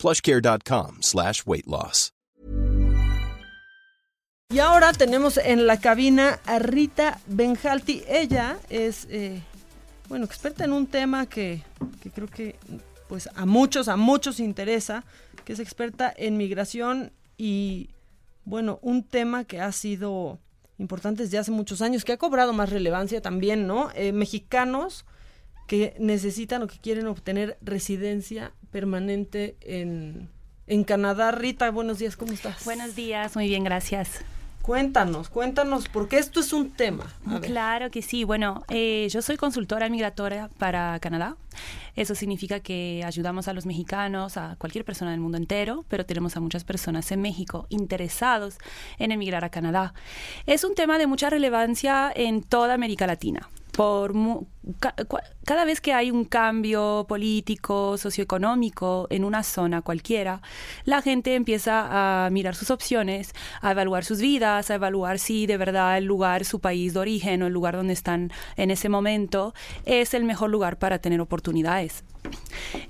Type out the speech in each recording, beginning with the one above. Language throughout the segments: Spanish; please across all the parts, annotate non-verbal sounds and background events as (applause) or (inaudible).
plushcare.com slash weight loss. Y ahora tenemos en la cabina a Rita Benjalti. Ella es, eh, bueno, experta en un tema que, que creo que pues a muchos, a muchos interesa, que es experta en migración y, bueno, un tema que ha sido importante desde hace muchos años, que ha cobrado más relevancia también, ¿no? Eh, mexicanos que necesitan o que quieren obtener residencia permanente en, en Canadá. Rita, buenos días, ¿cómo estás? Buenos días, muy bien, gracias. Cuéntanos, cuéntanos, porque esto es un tema. Claro que sí. Bueno, eh, yo soy consultora migratoria para Canadá. Eso significa que ayudamos a los mexicanos, a cualquier persona del mundo entero, pero tenemos a muchas personas en México interesados en emigrar a Canadá. Es un tema de mucha relevancia en toda América Latina por ca cada vez que hay un cambio político, socioeconómico en una zona cualquiera, la gente empieza a mirar sus opciones, a evaluar sus vidas, a evaluar si de verdad el lugar, su país de origen o el lugar donde están en ese momento es el mejor lugar para tener oportunidades.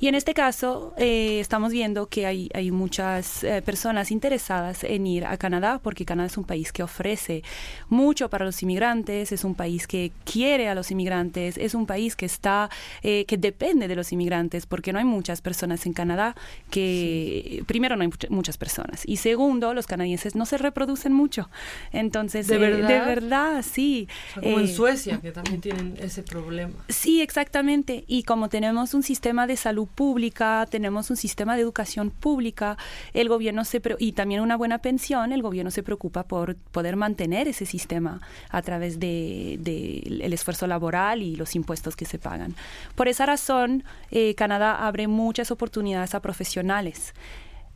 Y en este caso eh, estamos viendo que hay, hay muchas eh, personas interesadas en ir a Canadá porque Canadá es un país que ofrece mucho para los inmigrantes, es un país que quiere a los inmigrantes, es un país que está eh, que depende de los inmigrantes porque no hay muchas personas en Canadá que sí. primero no hay muchas personas y segundo los canadienses no se reproducen mucho. Entonces de verdad, de verdad sí. O sea, como en Suecia que también tienen ese problema. Sí, exactamente. Y como tenemos un sistema de salud pública, tenemos un sistema de educación pública, el gobierno se y también una buena pensión, el gobierno se preocupa por poder mantener ese sistema a través de, de el esfuerzo laboral y los impuestos que se pagan. Por esa razón, eh, Canadá abre muchas oportunidades a profesionales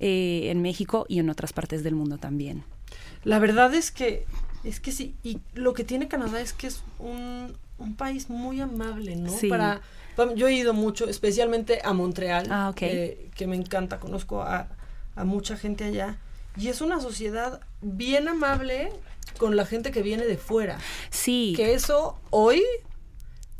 eh, en México y en otras partes del mundo también. La verdad es que es que sí, y lo que tiene Canadá es que es un, un país muy amable, ¿no? Sí. Para yo he ido mucho, especialmente a Montreal, ah, okay. eh, que me encanta, conozco a, a, mucha gente allá, y es una sociedad bien amable con la gente que viene de fuera. Sí. Que eso hoy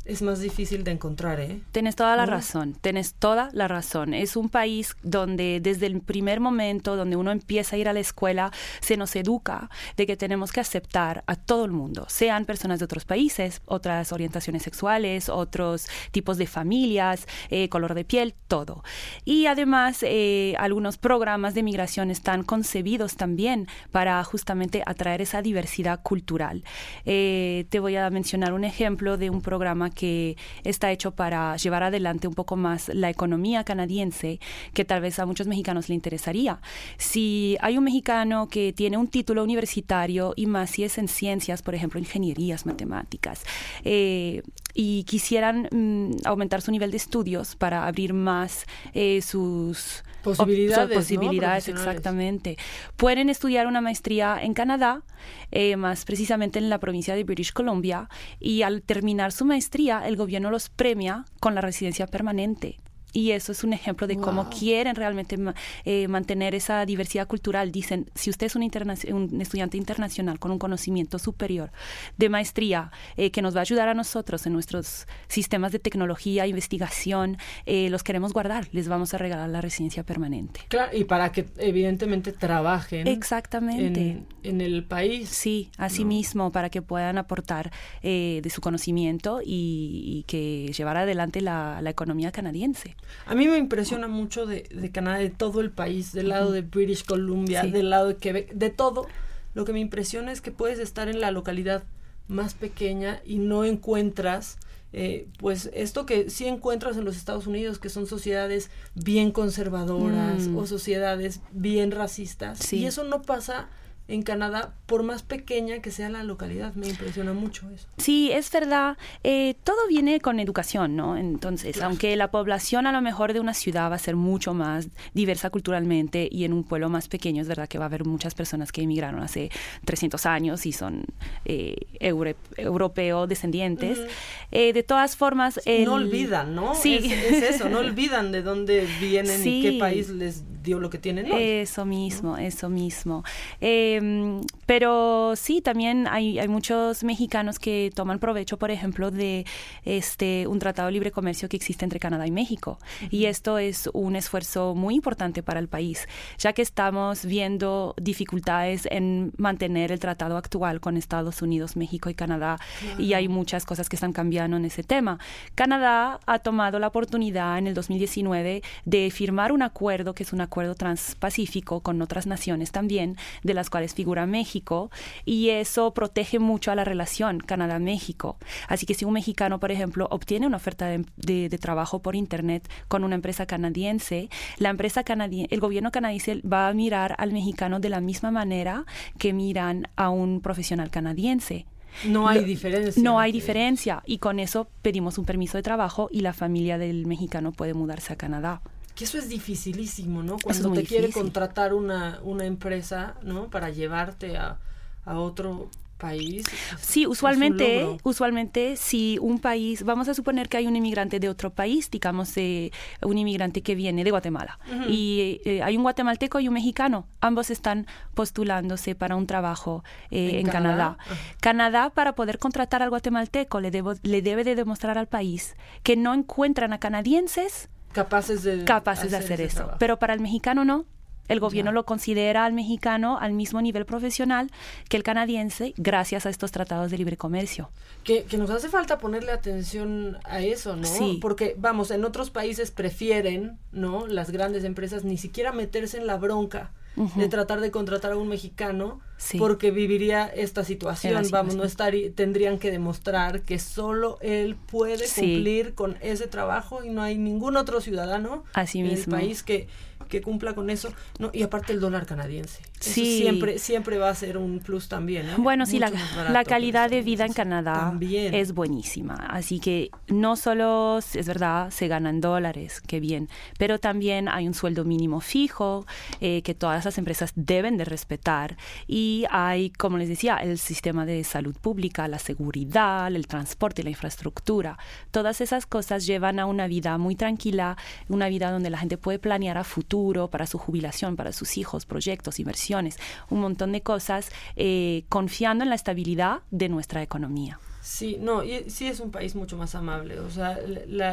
es más difícil de encontrar, ¿eh? Tienes toda la ¿No? razón, tienes toda la razón. Es un país donde desde el primer momento, donde uno empieza a ir a la escuela, se nos educa de que tenemos que aceptar a todo el mundo, sean personas de otros países, otras orientaciones sexuales, otros tipos de familias, eh, color de piel, todo. Y además, eh, algunos programas de migración están concebidos también para justamente atraer esa diversidad cultural. Eh, te voy a mencionar un ejemplo de un programa que está hecho para llevar adelante un poco más la economía canadiense, que tal vez a muchos mexicanos le interesaría. Si hay un mexicano que tiene un título universitario y más si es en ciencias, por ejemplo, ingenierías, matemáticas, eh, y quisieran mm, aumentar su nivel de estudios para abrir más eh, sus posibilidades, posibilidades ¿no? exactamente. Pueden estudiar una maestría en Canadá, eh, más precisamente en la provincia de British Columbia, y al terminar su maestría, el gobierno los premia con la residencia permanente. Y eso es un ejemplo de wow. cómo quieren realmente eh, mantener esa diversidad cultural. Dicen, si usted es un, un, estudiante internacional con un conocimiento superior de maestría eh, que nos va a ayudar a nosotros en nuestros sistemas de tecnología, investigación, eh, los queremos guardar, les vamos a regalar la residencia permanente. Claro, y para que evidentemente trabajen. Exactamente. En, en el país. Sí, así no. mismo, para que puedan aportar eh, de su conocimiento y, y, que llevar adelante la, la economía canadiense. A mí me impresiona mucho de, de, Canadá, de todo el país, del lado de British Columbia, sí. del lado de Quebec, de todo. Lo que me impresiona es que puedes estar en la localidad más pequeña y no encuentras eh, pues esto que sí encuentras en los Estados Unidos, que son sociedades bien conservadoras mm. o sociedades bien racistas. Sí. Y eso no pasa en Canadá, por más pequeña que sea la localidad. Me impresiona mucho eso. Sí, es verdad. Eh, todo viene con educación, ¿no? Entonces, aunque la población a lo mejor de una ciudad va a ser mucho más diversa culturalmente y en un pueblo más pequeño es verdad que va a haber muchas personas que emigraron hace 300 años y son eh, europeos descendientes. Eh, de todas formas... No olvidan, ¿no? Sí. Es, eso, no olvidan de dónde vienen y qué país les dio lo que tienen Eso mismo, eso mismo. Em, pero sí, también hay, hay, muchos mexicanos que toman provecho, por ejemplo, de este un tratado de libre comercio que existe entre Canadá y México. Y esto es un esfuerzo muy importante para el país, ya que estamos viendo dificultades en mantener el tratado actual con Estados Unidos, México y Canadá. Y hay muchas cosas que están cambiando en ese tema. Canadá ha tomado la oportunidad en el 2019 de firmar un acuerdo que es un acuerdo transpacífico con otras naciones también, de las cuales figura México, y eso protege mucho a la relación Canadá-México. Así que si un mexicano, por ejemplo, obtiene una oferta de, trabajo por Internet con una empresa canadiense, la empresa canadiense, el gobierno canadiense va a mirar al mexicano de la misma manera que miran a un profesional canadiense. No hay diferencia. No hay diferencia. Y con eso pedimos un permiso de trabajo y la familia del mexicano puede mudarse a Canadá que eso es dificilísimo, ¿no? Cuando te quiere contratar una, una empresa, ¿no? Para llevarte a, a otro país. Sí, usualmente, usualmente si un país, vamos a suponer que hay un inmigrante de otro país, digamos un inmigrante que viene de Guatemala y eh, hay un guatemalteco y un mexicano, ambos están postulándose para un trabajo eh, en, Canadá. Canadá? para poder contratar al guatemalteco le, debo, le debe de demostrar al país que no encuentran a canadienses capaces de, capaces hacer, de hacer eso. Pero para el mexicano no. El gobierno lo considera al mexicano al mismo nivel profesional que el canadiense gracias a estos tratados de libre comercio. Que, nos hace falta ponerle atención a eso, ¿no? Sí. Porque, vamos, en otros países prefieren, ¿no? Las grandes empresas ni siquiera meterse en la bronca de tratar de contratar a un mexicano porque viviría esta situación, vamos, no estar tendrían que demostrar que solo él puede cumplir con ese trabajo y no hay ningún otro ciudadano en el país que que cumpla con eso. No, y aparte el dólar canadiense. siempre, siempre va a ser un plus también. ¿eh? Bueno, sí, la, la, calidad de vida en Canadá es buenísima. Así que no solo, es verdad, se ganan dólares, qué bien, pero también hay un sueldo mínimo fijo eh, que todas las empresas deben de respetar. Y hay, como les decía, el sistema de salud pública, la seguridad, el transporte, la infraestructura. Todas esas cosas llevan a una vida muy tranquila, una vida donde la gente puede planear a futuro para su jubilación, para sus hijos, proyectos, inversiones, un montón de cosas, eh, confiando en la estabilidad de nuestra economía. Sí, no, y sí es un país mucho más amable. O sea,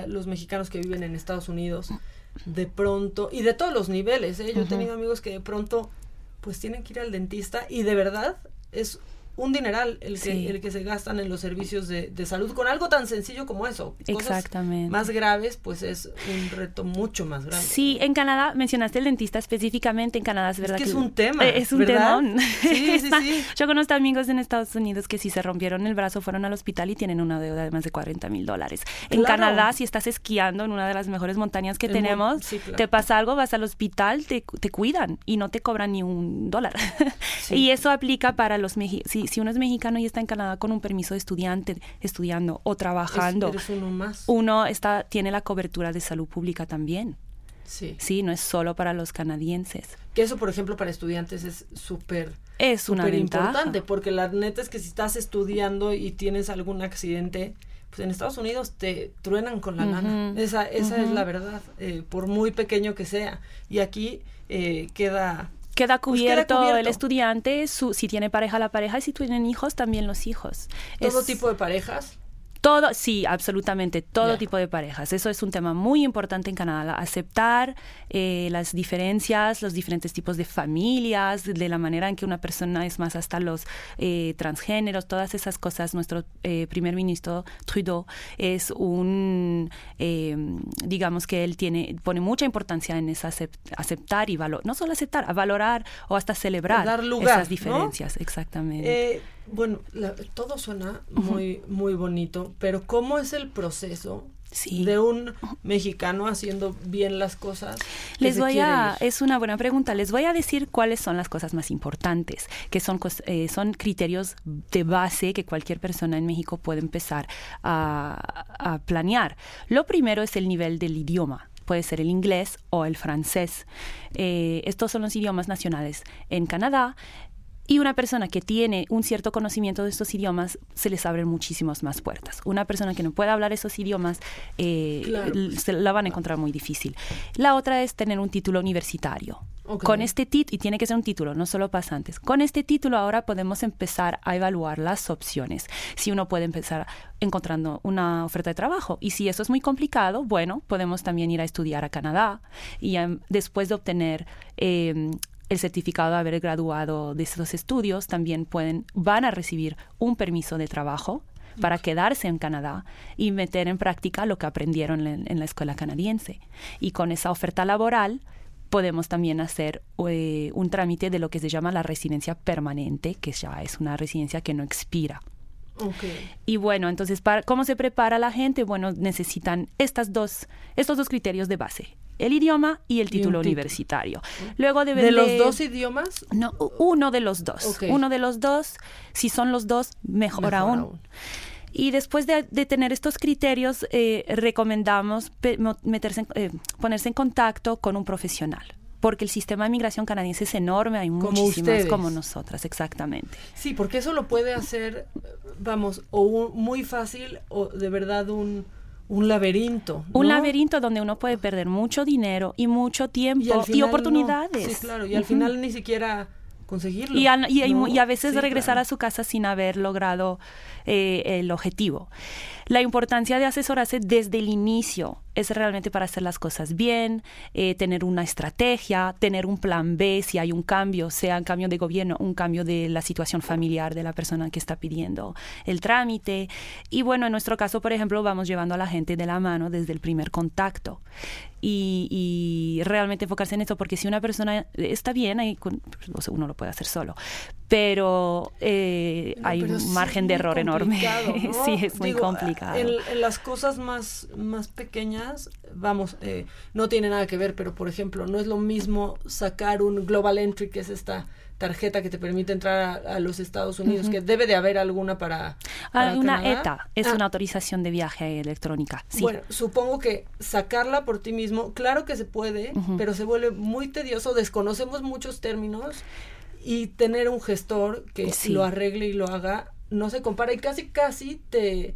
los mexicanos que viven en Estados Unidos, de pronto, y de todos los niveles, ¿eh? yo he tenido amigos que de pronto, pues tienen que ir al dentista y de verdad es un dineral el que, el que se gastan en los servicios de, de, salud con algo tan sencillo como eso. Exactamente. más graves, pues es un reto mucho más grande. Sí, en Canadá, mencionaste el dentista específicamente, en Canadá es verdad que, es un tema. Eh, es un tema. Sí, sí, (laughs) sí. Yo conozco amigos en Estados Unidos que si se rompieron el brazo fueron al hospital y tienen una deuda de más de 40 mil dólares. En Canadá, si estás esquiando en una de las mejores montañas que tenemos, te pasa algo, vas al hospital, te, te, cuidan y no te cobran ni un dólar. (laughs) y eso aplica para los mexicanos si, uno es mexicano y está en Canadá con un permiso de estudiante, estudiando o trabajando, uno, está, tiene la cobertura de salud pública también. Sí. Sí, no es solo para los canadienses. Que eso, por ejemplo, para estudiantes es súper es una importante, porque la neta es que si estás estudiando y tienes algún accidente, pues en Estados Unidos te truenan con la lana. Esa, esa es la verdad, eh, por muy pequeño que sea. Y aquí eh, queda Queda pues cubierto, el estudiante, su, si tiene pareja la pareja y si tienen hijos también los hijos. ¿Todo tipo de parejas? Todo, sí, absolutamente, todo tipo de parejas. Eso es un tema muy importante en Canadá, aceptar eh, las diferencias, los diferentes tipos de familias, de la manera en que una persona es más hasta los eh, transgéneros, todas esas cosas. Nuestro eh, primer ministro Trudeau es un, digamos que él tiene, pone mucha importancia en esa aceptar y valorar, no solo aceptar, a valorar o hasta celebrar esas diferencias, exactamente. Bueno, todo suena muy, muy bonito, pero ¿cómo es el proceso de un mexicano haciendo bien las cosas. Les voy a, es una buena pregunta, les voy a decir cuáles son las cosas más importantes, que son, eh, son criterios de base que cualquier persona en México puede empezar a, planear. Lo primero es el nivel del idioma puede ser el inglés o el francés. Eh, estos son los idiomas nacionales en Canadá. Y una persona que tiene un cierto conocimiento de estos idiomas, se les abren muchísimas más puertas. Una persona que no puede hablar esos idiomas, eh, se la van a encontrar muy difícil. La otra es tener un título universitario. Con este título, y tiene que ser un título, no solo pasantes, con este título ahora podemos empezar a evaluar las opciones. Si uno puede empezar encontrando una oferta de trabajo. Y si eso es muy complicado, bueno, podemos también ir a estudiar a Canadá y em, después de obtener eh, el certificado de haber graduado de estos estudios, también pueden, van a recibir un permiso de trabajo para quedarse en Canadá y meter en práctica lo que aprendieron en, la escuela canadiense. Y con esa oferta laboral podemos también hacer eh, un trámite de lo que se llama la residencia permanente, que ya es una residencia que no expira. Y bueno, entonces, para, ¿cómo se prepara la gente? Bueno, necesitan estas dos, estos dos criterios de base el idioma y el título universitario. Luego ¿De los dos idiomas? No, uno de los dos. Uno de los dos. Si son los dos, mejor, aún. Y después de, tener estos criterios, eh, recomendamos meterse eh, ponerse en contacto con un profesional porque el sistema de migración canadiense es enorme, hay muchísimas como nosotras, exactamente. Sí, porque eso lo puede hacer, vamos, o muy fácil o de verdad un, un laberinto. Un laberinto donde uno puede perder mucho dinero y mucho tiempo y, oportunidades. Sí, claro, y al final ni siquiera conseguirlo. Y a, y, a veces regresar a su casa sin haber logrado eh, el objetivo. La importancia de asesorarse desde el inicio es realmente para hacer las cosas bien, eh, tener una estrategia, tener un plan B si hay un cambio, sea un cambio de gobierno, un cambio de la situación familiar de la persona que está pidiendo el trámite. Y bueno, en nuestro caso, por ejemplo, vamos llevando a la gente de la mano desde el primer contacto. Y, realmente enfocarse en eso, porque si una persona está bien, ahí, uno lo puede hacer solo, pero eh, hay un margen de error enorme. (laughs) sí, es muy complicado. En, las cosas más, más pequeñas, vamos, eh, no tiene nada que ver, pero por ejemplo, no es lo mismo sacar un Global Entry, que es esta tarjeta que te permite entrar a, los Estados Unidos, que debe de haber alguna para... para una ETA, es ah. una autorización de viaje electrónica. Bueno, supongo que sacarla por ti mismo, claro que se puede, pero se vuelve muy tedioso, desconocemos muchos términos y tener un gestor que lo arregle y lo haga no se compara y casi casi te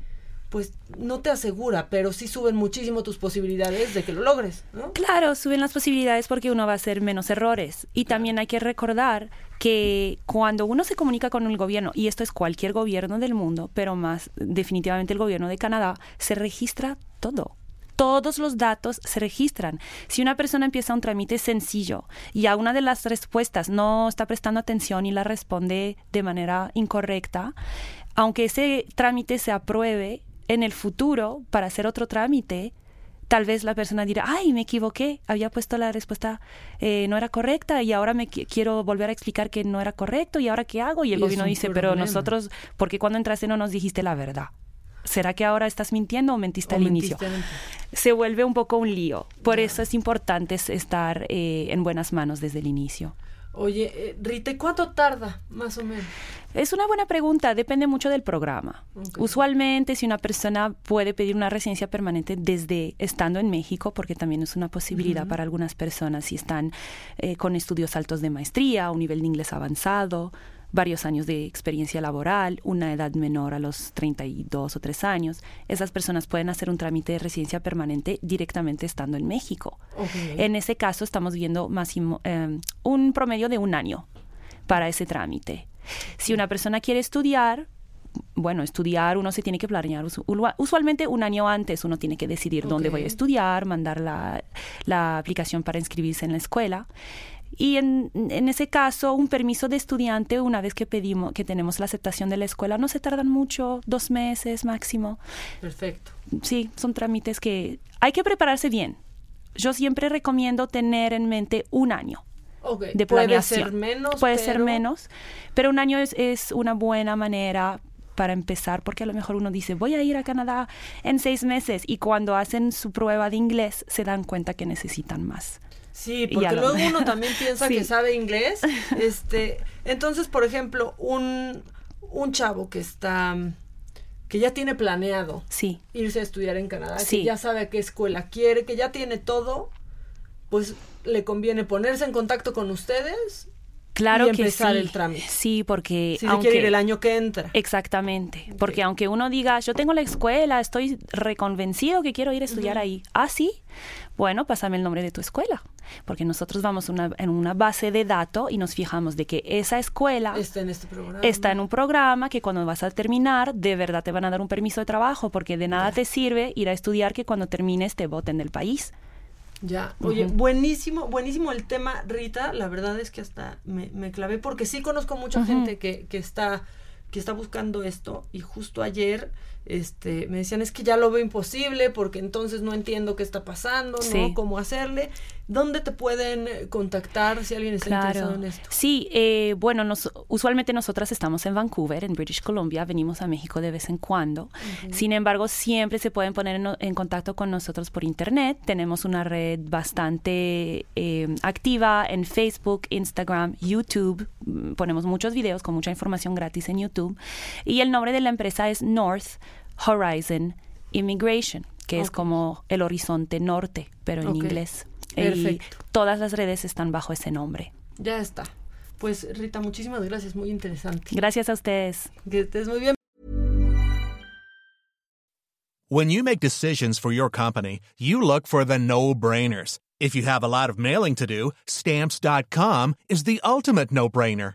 pues no te asegura, pero sí suben muchísimo tus posibilidades de que lo logres, ¿no? Claro, suben las posibilidades porque uno va a hacer menos errores. Y también hay que recordar que cuando uno se comunica con el gobierno, y esto es cualquier gobierno del mundo, pero más definitivamente el gobierno de Canadá, se registra todo todos los datos se registran. Si una persona empieza un trámite sencillo y a una de las respuestas no está prestando atención y la responde de manera incorrecta, aunque ese trámite se apruebe en el futuro para hacer otro trámite, tal vez la persona dirá, ay, me equivoqué, había puesto la respuesta, eh, no era correcta y ahora me quiero volver a explicar que no era correcto y ahora qué hago. Y el gobierno dice, pero nosotros, ¿por qué cuando entraste no nos dijiste la verdad? ¿será que ahora estás mintiendo o mentiste al inicio? Se vuelve un poco un lío. Por eso es importante estar eh, en buenas manos desde el inicio. Oye, eh, Rita, ¿cuánto tarda más o menos? Es una buena pregunta, depende mucho del programa. Usualmente, si una persona puede pedir una residencia permanente desde estando en México, porque también es una posibilidad para algunas personas si están eh, con estudios altos de maestría, un nivel de inglés avanzado, varios años de experiencia laboral, una edad menor a los 32 o 3 años, esas personas pueden hacer un trámite de residencia permanente directamente estando en México. En ese caso estamos viendo máximo, em, un promedio de un año para ese trámite. Si una persona quiere estudiar, bueno, estudiar uno se tiene que planear. Usualmente un año antes uno tiene que decidir dónde voy a estudiar, mandar la, la aplicación para inscribirse en la escuela. Y en, en, ese caso, un permiso de estudiante, una vez que pedimos, que tenemos la aceptación de la escuela, no se tardan mucho, dos meses máximo. Perfecto. Sí, son trámites que hay que prepararse bien. Yo siempre recomiendo tener en mente un año. de planeación. Puede ser menos. Puede ser menos, pero un año es, es una buena manera para empezar, porque a lo mejor uno dice, voy a ir a Canadá en seis meses y cuando hacen su prueba de inglés se dan cuenta que necesitan más. Sí, porque luego uno (laughs) también piensa que sabe inglés. (laughs) Este, entonces, por ejemplo, un, un chavo que está que ya tiene planeado sí. irse a estudiar en Canadá, que ya sabe a qué escuela quiere, que ya tiene todo, pues le conviene ponerse en contacto con ustedes Claro y empezar que sí. el trámite. Sí, porque si aunque, quiere ir el año que entra. Exactamente, porque aunque uno diga, yo tengo la escuela, estoy reconvencido que quiero ir a estudiar ahí. Ah, sí. Bueno, pásame el nombre de tu escuela, porque nosotros vamos una, en una base de datos y nos fijamos de que esa escuela está en este programa. Está en un programa que cuando vas a terminar, de verdad te van a dar un permiso de trabajo, porque de nada te sirve ir a estudiar que cuando termines te voten del país. Ya, oye, buenísimo, buenísimo el tema, Rita. La verdad es que hasta me, me clavé porque sí conozco mucha gente que, que está que está buscando esto y justo ayer este me decían es que ya lo veo imposible porque entonces no entiendo qué está pasando, no cómo hacerle. ¿Dónde te pueden eh, contactar si alguien está interesado en esto? Sí, eh, bueno, nos, usualmente nosotras estamos en Vancouver, en British Columbia, venimos a México de vez en cuando. Sin embargo, siempre se pueden poner en, contacto con nosotros por internet. Tenemos una red bastante eh, activa en Facebook, Instagram, YouTube. Mm, ponemos muchos videos con mucha información gratis en YouTube. Y el nombre de la empresa es North Horizon Immigration, que es como el horizonte norte, pero en inglés. Perfecto. Y todas las redes están bajo ese nombre. Ya está. Pues Rita, muchísimas gracias, muy interesante. Gracias a ustedes. Que estés muy bien. When you make decisions for your company, you look for the no-brainers. If you have a lot of mailing to do, stamps.com is the ultimate no-brainer.